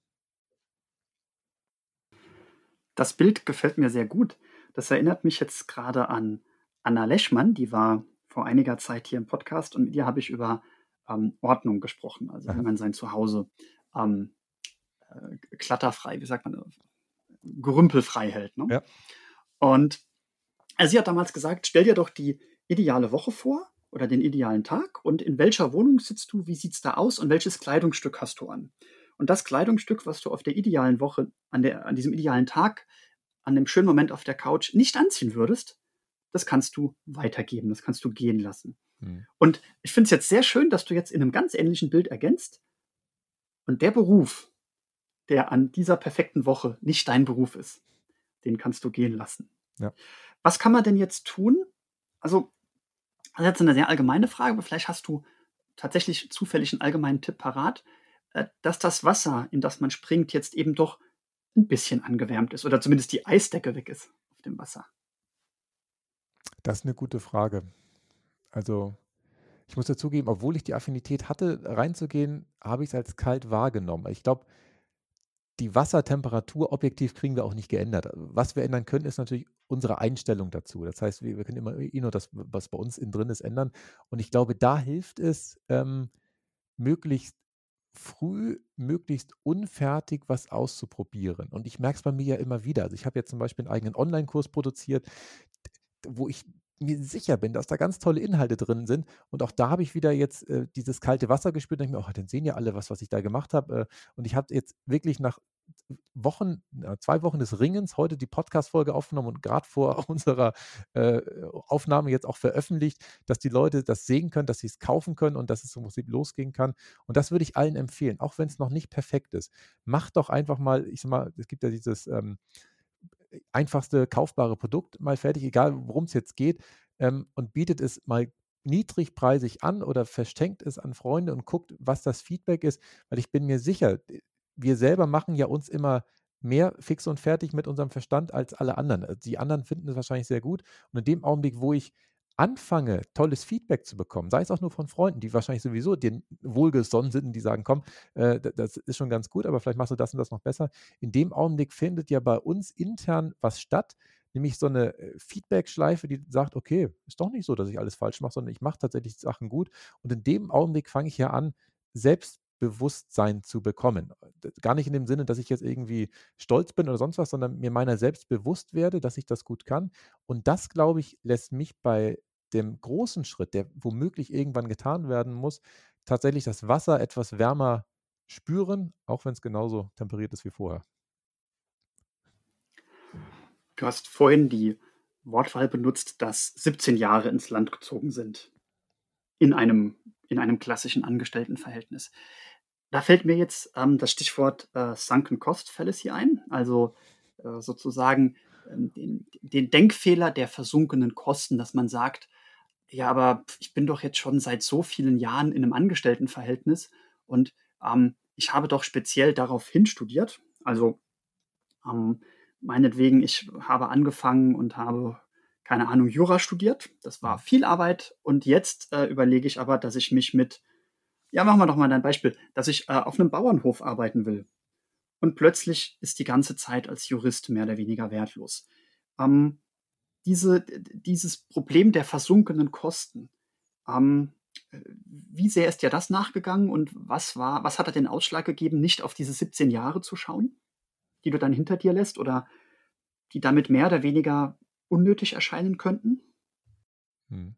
[SPEAKER 1] Das Bild gefällt mir sehr gut. Das erinnert mich jetzt gerade an Anna Leschmann, die war vor einiger Zeit hier im Podcast und mit ihr habe ich über ähm, Ordnung gesprochen, also wie man sein Zuhause ähm, äh, klatterfrei, wie sagt man, gerümpelfrei hält. Ne? Ja. Und also sie hat damals gesagt, stell dir doch die ideale Woche vor oder den idealen Tag und in welcher Wohnung sitzt du, wie sieht es da aus und welches Kleidungsstück hast du an? Und das Kleidungsstück, was du auf der idealen Woche, an, der, an diesem idealen Tag, an dem schönen Moment auf der Couch nicht anziehen würdest, das kannst du weitergeben, das kannst du gehen lassen. Mhm. Und ich finde es jetzt sehr schön, dass du jetzt in einem ganz ähnlichen Bild ergänzt, Und der Beruf, der an dieser perfekten Woche nicht dein Beruf ist, den kannst du gehen lassen.
[SPEAKER 2] Ja.
[SPEAKER 1] Was kann man denn jetzt tun? Also, das ist jetzt eine sehr allgemeine Frage, aber vielleicht hast du tatsächlich zufällig einen allgemeinen Tipp parat, dass das Wasser, in das man springt, jetzt eben doch ein bisschen angewärmt ist oder zumindest die Eisdecke weg ist auf dem Wasser.
[SPEAKER 2] Das ist eine gute Frage. Also, ich muss dazugeben, obwohl ich die Affinität hatte, reinzugehen, habe ich es als kalt wahrgenommen. Ich glaube, die Wassertemperatur objektiv kriegen wir auch nicht geändert. Was wir ändern können, ist natürlich unsere Einstellung dazu. Das heißt, wir, wir können immer eh nur das, was bei uns innen drin ist, ändern. Und ich glaube, da hilft es, ähm, möglichst früh, möglichst unfertig was auszuprobieren. Und ich merke es bei mir ja immer wieder. Also ich habe jetzt zum Beispiel einen eigenen Online-Kurs produziert, wo ich mir sicher bin, dass da ganz tolle Inhalte drin sind. Und auch da habe ich wieder jetzt äh, dieses kalte Wasser gespürt. Und ich mir, oh, dann sehen ja alle was, was ich da gemacht habe. Äh, und ich habe jetzt wirklich nach Wochen, zwei Wochen des Ringens heute die Podcast-Folge aufgenommen und gerade vor unserer äh, Aufnahme jetzt auch veröffentlicht, dass die Leute das sehen können, dass sie es kaufen können und dass es im Prinzip losgehen kann. Und das würde ich allen empfehlen, auch wenn es noch nicht perfekt ist. Macht doch einfach mal, ich sag mal, es gibt ja dieses ähm, einfachste kaufbare Produkt mal fertig, egal worum es jetzt geht, ähm, und bietet es mal niedrigpreisig an oder verschenkt es an Freunde und guckt, was das Feedback ist, weil ich bin mir sicher, wir selber machen ja uns immer mehr fix und fertig mit unserem Verstand als alle anderen. Also die anderen finden es wahrscheinlich sehr gut. Und in dem Augenblick, wo ich anfange, tolles Feedback zu bekommen, sei es auch nur von Freunden, die wahrscheinlich sowieso den wohlgesonnen sind und die sagen, komm, äh, das ist schon ganz gut, aber vielleicht machst du das und das noch besser. In dem Augenblick findet ja bei uns intern was statt, nämlich so eine äh, Feedback-Schleife, die sagt, okay, ist doch nicht so, dass ich alles falsch mache, sondern ich mache tatsächlich Sachen gut. Und in dem Augenblick fange ich ja an, Selbstbewusstsein zu bekommen. Gar nicht in dem Sinne, dass ich jetzt irgendwie stolz bin oder sonst was, sondern mir meiner selbst bewusst werde, dass ich das gut kann. Und das, glaube ich, lässt mich bei dem großen Schritt, der womöglich irgendwann getan werden muss, tatsächlich das Wasser etwas wärmer spüren, auch wenn es genauso temperiert ist wie vorher.
[SPEAKER 1] Du hast vorhin die Wortwahl benutzt, dass 17 Jahre ins Land gezogen sind. In einem, in einem klassischen Angestelltenverhältnis. Da fällt mir jetzt ähm, das Stichwort äh, Sunken Cost Fallacy ein, also äh, sozusagen äh, den, den, Denkfehler der versunkenen Kosten, dass man sagt, ja, aber ich bin doch jetzt schon seit so vielen Jahren in einem Angestelltenverhältnis und ähm, ich habe doch speziell darauf hin studiert. Also ähm, meinetwegen, ich habe angefangen und habe, keine Ahnung, Jura studiert. Das war viel Arbeit und jetzt äh, überlege ich aber, dass ich mich mit, ja, machen wir doch mal ein Beispiel, dass ich äh, auf einem Bauernhof arbeiten will. Und plötzlich ist die ganze Zeit als Jurist mehr oder weniger wertlos. Ähm, diese, dieses Problem der versunkenen Kosten, ähm, wie sehr ist dir das nachgegangen und was war, was hat er den Ausschlag gegeben, nicht auf diese 17 Jahre zu schauen? die du dann hinter dir lässt oder die damit mehr oder weniger unnötig erscheinen könnten?
[SPEAKER 2] Hm.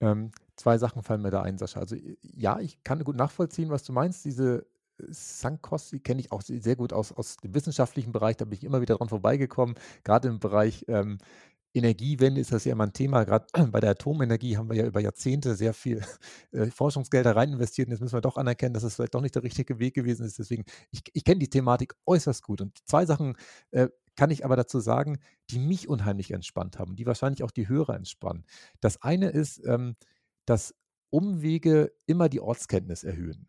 [SPEAKER 2] Ähm, zwei Sachen fallen mir da ein, Sascha. Also ja, ich kann gut nachvollziehen, was du meinst. Diese Sankos, die kenne ich auch sehr gut aus, aus dem wissenschaftlichen Bereich, da bin ich immer wieder dran vorbeigekommen, gerade im Bereich ähm, Energiewende ist das ja immer ein Thema. Gerade bei der Atomenergie haben wir ja über Jahrzehnte sehr viel äh, Forschungsgelder rein investiert. Und jetzt müssen wir doch anerkennen, dass es vielleicht doch nicht der richtige Weg gewesen ist. Deswegen, ich, ich kenne die Thematik äußerst gut. Und zwei Sachen äh, kann ich aber dazu sagen, die mich unheimlich entspannt haben, die wahrscheinlich auch die Hörer entspannen. Das eine ist, ähm, dass Umwege immer die Ortskenntnis erhöhen.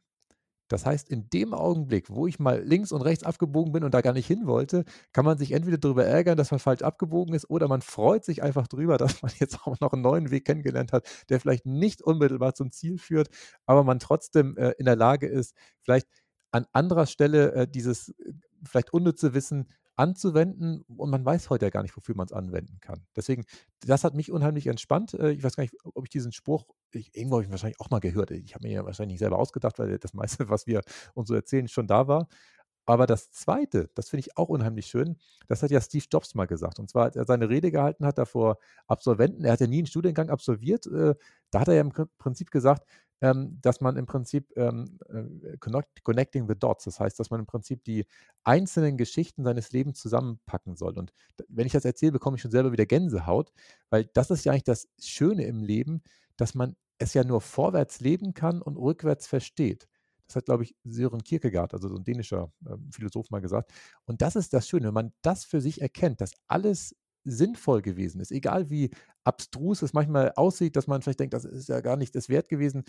[SPEAKER 2] Das heißt, in dem Augenblick, wo ich mal links und rechts abgebogen bin und da gar nicht hin wollte, kann man sich entweder darüber ärgern, dass man falsch abgebogen ist, oder man freut sich einfach darüber, dass man jetzt auch noch einen neuen Weg kennengelernt hat, der vielleicht nicht unmittelbar zum Ziel führt, aber man trotzdem äh, in der Lage ist, vielleicht an anderer Stelle äh, dieses äh, vielleicht unnütze Wissen anzuwenden und man weiß heute ja gar nicht, wofür man es anwenden kann. Deswegen, das hat mich unheimlich entspannt. Äh, ich weiß gar nicht, ob ich diesen Spruch, ich, irgendwo habe ich ihn wahrscheinlich auch mal gehört. Ich habe mir ja wahrscheinlich nicht selber ausgedacht, weil das meiste, was wir uns so erzählen, schon da war. Aber das Zweite, das finde ich auch unheimlich schön, das hat ja Steve Jobs mal gesagt. Und zwar, als er seine Rede gehalten hat, davor Absolventen, er hat ja nie einen Studiengang absolviert, äh, da hat er ja im Prinzip gesagt, ähm, dass man im Prinzip ähm, äh, connecting the dots, das heißt, dass man im Prinzip die einzelnen Geschichten seines Lebens zusammenpacken soll. Und wenn ich das erzähle, bekomme ich schon selber wieder Gänsehaut, weil das ist ja eigentlich das Schöne im Leben, dass man es ja nur vorwärts leben kann und rückwärts versteht. Das hat, glaube ich, Søren Kierkegaard, also so ein dänischer äh, Philosoph, mal gesagt. Und das ist das Schöne, wenn man das für sich erkennt, dass alles sinnvoll gewesen ist, egal wie abstrus es manchmal aussieht, dass man vielleicht denkt, das ist ja gar nicht das wert gewesen.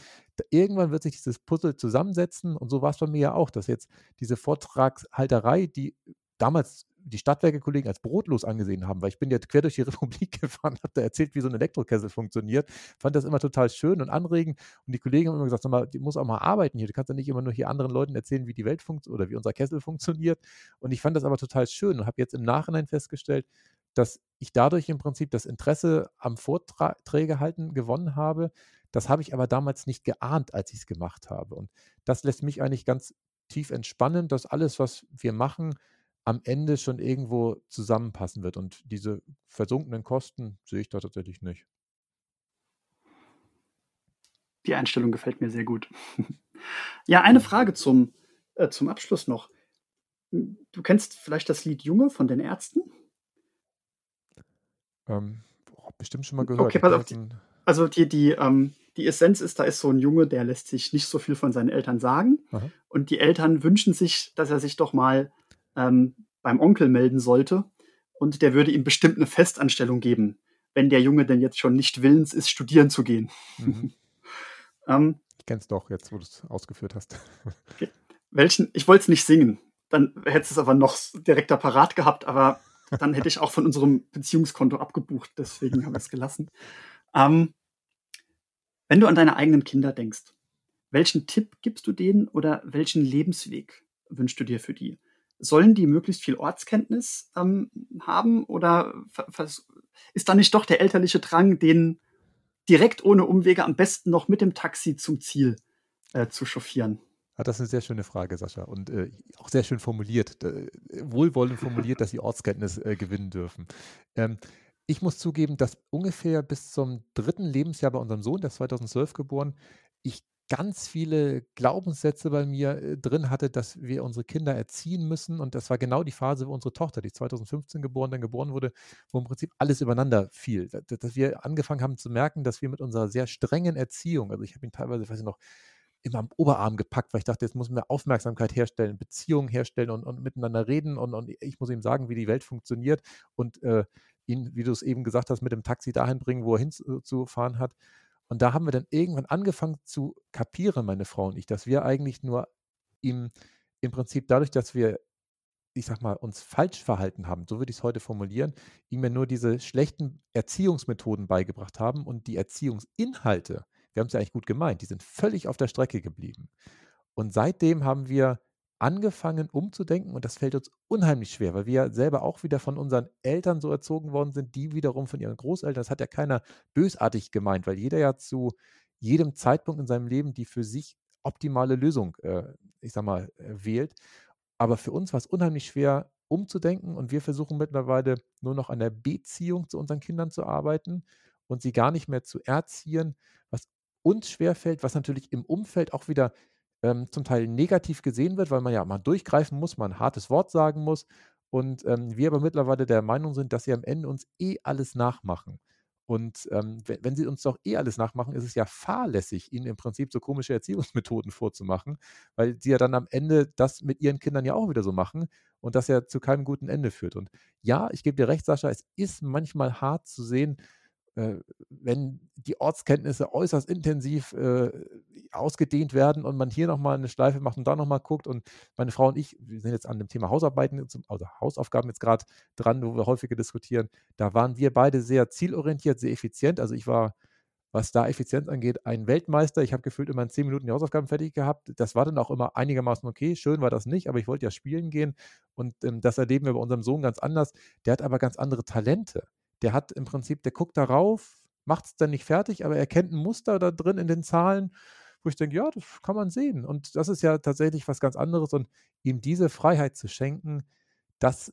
[SPEAKER 2] Irgendwann wird sich dieses Puzzle zusammensetzen und so war es bei mir ja auch, dass jetzt diese Vortragshalterei, die damals die Stadtwerke-Kollegen als brotlos angesehen haben, weil ich bin ja quer durch die Republik gefahren, habe da erzählt, wie so ein Elektrokessel funktioniert, fand das immer total schön und anregend und die Kollegen haben immer gesagt, sag mal, die muss auch mal arbeiten hier, du kannst ja nicht immer nur hier anderen Leuten erzählen, wie die Welt funktioniert oder wie unser Kessel funktioniert und ich fand das aber total schön und habe jetzt im Nachhinein festgestellt, dass ich dadurch im Prinzip das Interesse am Vorträge halten gewonnen habe. Das habe ich aber damals nicht geahnt, als ich es gemacht habe. Und das lässt mich eigentlich ganz tief entspannen, dass alles, was wir machen, am Ende schon irgendwo zusammenpassen wird. Und diese versunkenen Kosten sehe ich da tatsächlich nicht.
[SPEAKER 1] Die Einstellung gefällt mir sehr gut. ja, eine Frage zum, äh, zum Abschluss noch. Du kennst vielleicht das Lied Junge von den Ärzten?
[SPEAKER 2] Ähm, oh, bestimmt schon mal gehört.
[SPEAKER 1] Okay, pass auf. Die, also die, die, ähm, die Essenz ist, da ist so ein Junge, der lässt sich nicht so viel von seinen Eltern sagen. Aha. Und die Eltern wünschen sich, dass er sich doch mal ähm, beim Onkel melden sollte. Und der würde ihm bestimmt eine Festanstellung geben, wenn der Junge denn jetzt schon nicht willens ist, studieren zu gehen. Mhm.
[SPEAKER 2] ähm, ich kenn's doch, jetzt wo du es ausgeführt hast.
[SPEAKER 1] okay. Welchen, ich wollte es nicht singen. Dann hättest du es aber noch direkter parat gehabt, aber dann hätte ich auch von unserem Beziehungskonto abgebucht. Deswegen haben wir es gelassen. Ähm, wenn du an deine eigenen Kinder denkst, welchen Tipp gibst du denen oder welchen Lebensweg wünschst du dir für die? Sollen die möglichst viel Ortskenntnis ähm, haben oder ist da nicht doch der elterliche Drang, denen direkt ohne Umwege am besten noch mit dem Taxi zum Ziel äh, zu chauffieren?
[SPEAKER 2] Ah, das ist eine sehr schöne Frage, Sascha. Und äh, auch sehr schön formuliert, äh, wohlwollend formuliert, dass sie Ortskenntnis äh, gewinnen dürfen. Ähm, ich muss zugeben, dass ungefähr bis zum dritten Lebensjahr bei unserem Sohn, der ist 2012 geboren, ich ganz viele Glaubenssätze bei mir äh, drin hatte, dass wir unsere Kinder erziehen müssen. Und das war genau die Phase, wo unsere Tochter, die 2015 geboren, dann geboren wurde, wo im Prinzip alles übereinander fiel. Dass, wir angefangen haben zu merken, dass wir mit unserer sehr strengen Erziehung, also ich habe ihn teilweise, weiß ich noch, immer am Oberarm gepackt, weil ich dachte, jetzt muss wir Aufmerksamkeit herstellen, Beziehungen herstellen und, und miteinander reden und, und, ich muss ihm sagen, wie die Welt funktioniert und äh, ihn, wie du es eben gesagt hast, mit dem Taxi dahin bringen, wo er hinzufahren hat. Und da haben wir dann irgendwann angefangen zu kapieren, meine Frau und ich, dass wir eigentlich nur ihm im Prinzip dadurch, dass wir, ich sag mal, uns falsch verhalten haben, so würde ich es heute formulieren, ihm ja nur diese schlechten Erziehungsmethoden beigebracht haben und die Erziehungsinhalte, wir haben es ja eigentlich gut gemeint, die sind völlig auf der Strecke geblieben. Und seitdem haben wir angefangen umzudenken und das fällt uns unheimlich schwer, weil wir selber auch wieder von unseren Eltern so erzogen worden sind, die wiederum von ihren Großeltern. Das hat ja keiner bösartig gemeint, weil jeder ja zu jedem Zeitpunkt in seinem Leben die für sich optimale Lösung, äh, ich sag mal, äh, wählt. Aber für uns war es unheimlich schwer umzudenken und wir versuchen mittlerweile nur noch an der Beziehung zu unseren Kindern zu arbeiten und sie gar nicht mehr zu erziehen, was uns schwerfällt, was natürlich im Umfeld auch wieder ähm, zum Teil negativ gesehen wird, weil man ja mal durchgreifen muss, man ein hartes Wort sagen muss. Und ähm, wir aber mittlerweile der Meinung sind, dass sie am Ende uns eh alles nachmachen. Und ähm, wenn, wenn, sie uns doch eh alles nachmachen, ist es ja fahrlässig, ihnen im Prinzip so komische Erziehungsmethoden vorzumachen, weil sie ja dann am Ende das mit ihren Kindern ja auch wieder so machen und das ja zu keinem guten Ende führt. Und ja, ich gebe dir recht, Sascha, es ist manchmal hart zu sehen, wenn die Ortskenntnisse äußerst intensiv äh, ausgedehnt werden und man hier nochmal eine Schleife macht und da nochmal guckt und meine Frau und ich, wir sind jetzt an dem Thema Hausarbeiten, also Hausaufgaben jetzt gerade dran, wo wir häufiger diskutieren, da waren wir beide sehr zielorientiert, sehr effizient. Also ich war, was da Effizienz angeht, ein Weltmeister. Ich habe gefühlt immer in zehn Minuten die Hausaufgaben fertig gehabt. Das war dann auch immer einigermaßen okay. Schön war das nicht, aber ich wollte ja spielen gehen und ähm, das erleben wir bei unserem Sohn ganz anders. Der hat aber ganz andere Talente der hat im Prinzip, der guckt darauf, macht es dann nicht fertig, aber er kennt ein Muster da drin in den Zahlen, wo ich denke, ja, das kann man sehen. Und das ist ja tatsächlich was ganz anderes. Und ihm diese Freiheit zu schenken, das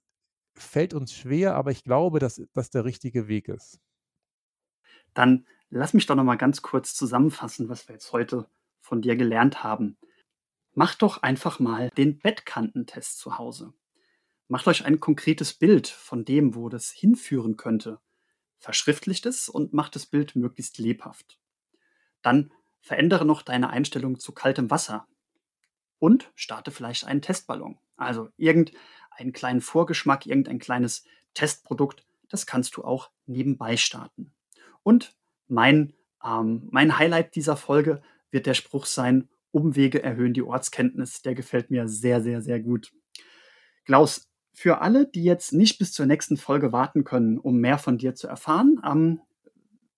[SPEAKER 2] fällt uns schwer, aber ich glaube, dass das der richtige Weg ist.
[SPEAKER 1] Dann lass mich doch noch mal ganz kurz zusammenfassen, was wir jetzt heute von dir gelernt haben. Mach doch einfach mal den Bettkantentest zu Hause. Macht euch ein konkretes Bild von dem, wo das hinführen könnte. Verschriftlicht es und macht das Bild möglichst lebhaft. Dann verändere noch deine Einstellung zu kaltem Wasser. und starte vielleicht einen Testballon. Also irgendeinen kleinen Vorgeschmack, irgendein kleines Testprodukt, das kannst du auch nebenbei starten. Und mein, ähm, mein Highlight dieser Folge wird der Spruch sein, Umwege erhöhen die Ortskenntnis. Der gefällt mir sehr, sehr, sehr gut. Klaus, für alle, die jetzt nicht bis zur nächsten Folge warten können, um mehr von dir zu erfahren, ähm,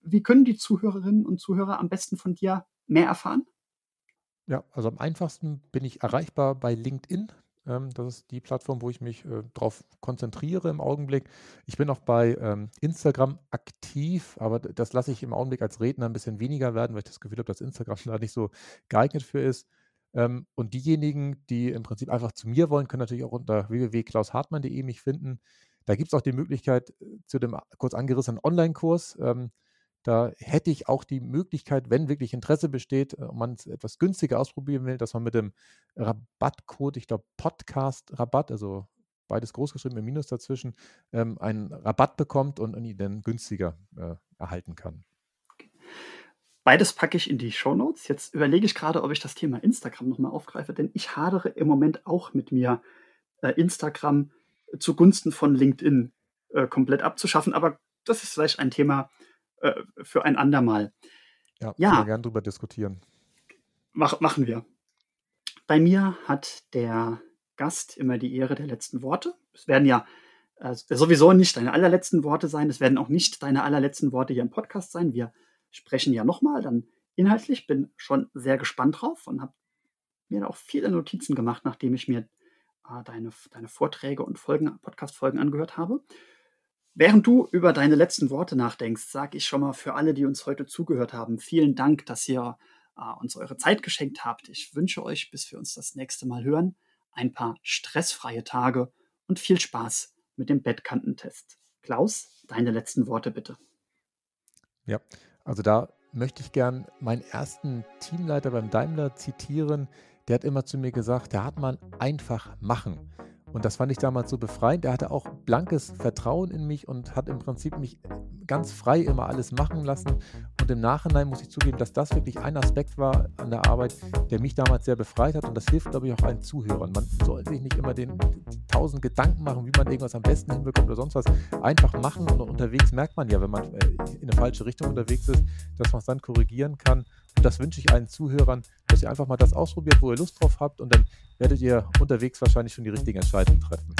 [SPEAKER 1] wie können die Zuhörerinnen und Zuhörer am besten von dir mehr erfahren?
[SPEAKER 2] Ja, also am einfachsten bin ich erreichbar bei LinkedIn. Ähm, das ist die Plattform, wo ich mich äh, darauf konzentriere im Augenblick. Ich bin auch bei ähm, Instagram aktiv, aber das lasse ich im Augenblick als Redner ein bisschen weniger werden, weil ich das Gefühl habe, dass Instagram da nicht so geeignet für ist. Ähm, und diejenigen, die im Prinzip einfach zu mir wollen, können natürlich auch unter www.klaushartmann.de mich finden. Da gibt es auch die Möglichkeit äh, zu dem kurz angerissenen Online-Kurs. Ähm, da hätte ich auch die Möglichkeit, wenn wirklich Interesse besteht und man es etwas günstiger ausprobieren will, dass man mit dem Rabattcode, ich glaube Podcast-Rabatt, also beides großgeschrieben im Minus dazwischen, ähm, einen Rabatt bekommt und, ihn dann günstiger äh, erhalten kann.
[SPEAKER 1] Beides packe ich in die Show Notes. Jetzt überlege ich gerade, ob ich das Thema Instagram nochmal aufgreife, denn ich hadere im Moment auch mit mir, äh, Instagram zugunsten von LinkedIn äh, komplett abzuschaffen. Aber das ist vielleicht ein Thema, äh, für ein andermal.
[SPEAKER 2] Ja, ja. wir gerne darüber diskutieren.
[SPEAKER 1] Mach, machen wir. Bei mir hat der Gast immer die Ehre der letzten Worte. Es werden ja sowieso nicht deine allerletzten Worte sein. Es werden auch nicht deine allerletzten Worte hier im Podcast sein. Wir sprechen ja nochmal dann inhaltlich. Bin schon sehr gespannt drauf und habe mir auch viele Notizen gemacht, nachdem ich mir äh, deine, deine Vorträge und Folgen, Podcast-Folgen angehört habe. Während du über deine letzten Worte nachdenkst, sage ich schon mal für alle, die uns heute zugehört haben, vielen Dank, dass ihr äh, uns eure Zeit geschenkt habt. Ich wünsche euch, bis wir uns das nächste Mal hören, ein paar stressfreie Tage und viel Spaß mit dem Bettkantentest. Klaus, deine letzten Worte bitte.
[SPEAKER 2] Ja, also da möchte ich gern meinen ersten Teamleiter beim Daimler zitieren. Der hat immer zu mir gesagt, der hat man einfach machen. Und das fand ich damals so befreiend. Er hatte auch blankes Vertrauen in mich und hat im Prinzip mich ganz frei immer alles machen lassen. Im Nachhinein muss ich zugeben, dass das wirklich ein Aspekt war an der Arbeit, der mich damals sehr befreit hat. Und das hilft, glaube ich, auch allen Zuhörern. Man soll sich nicht immer den tausend Gedanken machen, wie man irgendwas am besten hinbekommt oder sonst was. Einfach machen. Und unterwegs merkt man ja, wenn man äh, in eine falsche Richtung unterwegs ist, dass man es dann korrigieren kann. Und das wünsche ich allen Zuhörern, dass ihr einfach mal das ausprobiert, wo ihr Lust drauf habt. Und dann werdet ihr unterwegs wahrscheinlich schon die richtigen Entscheidungen treffen.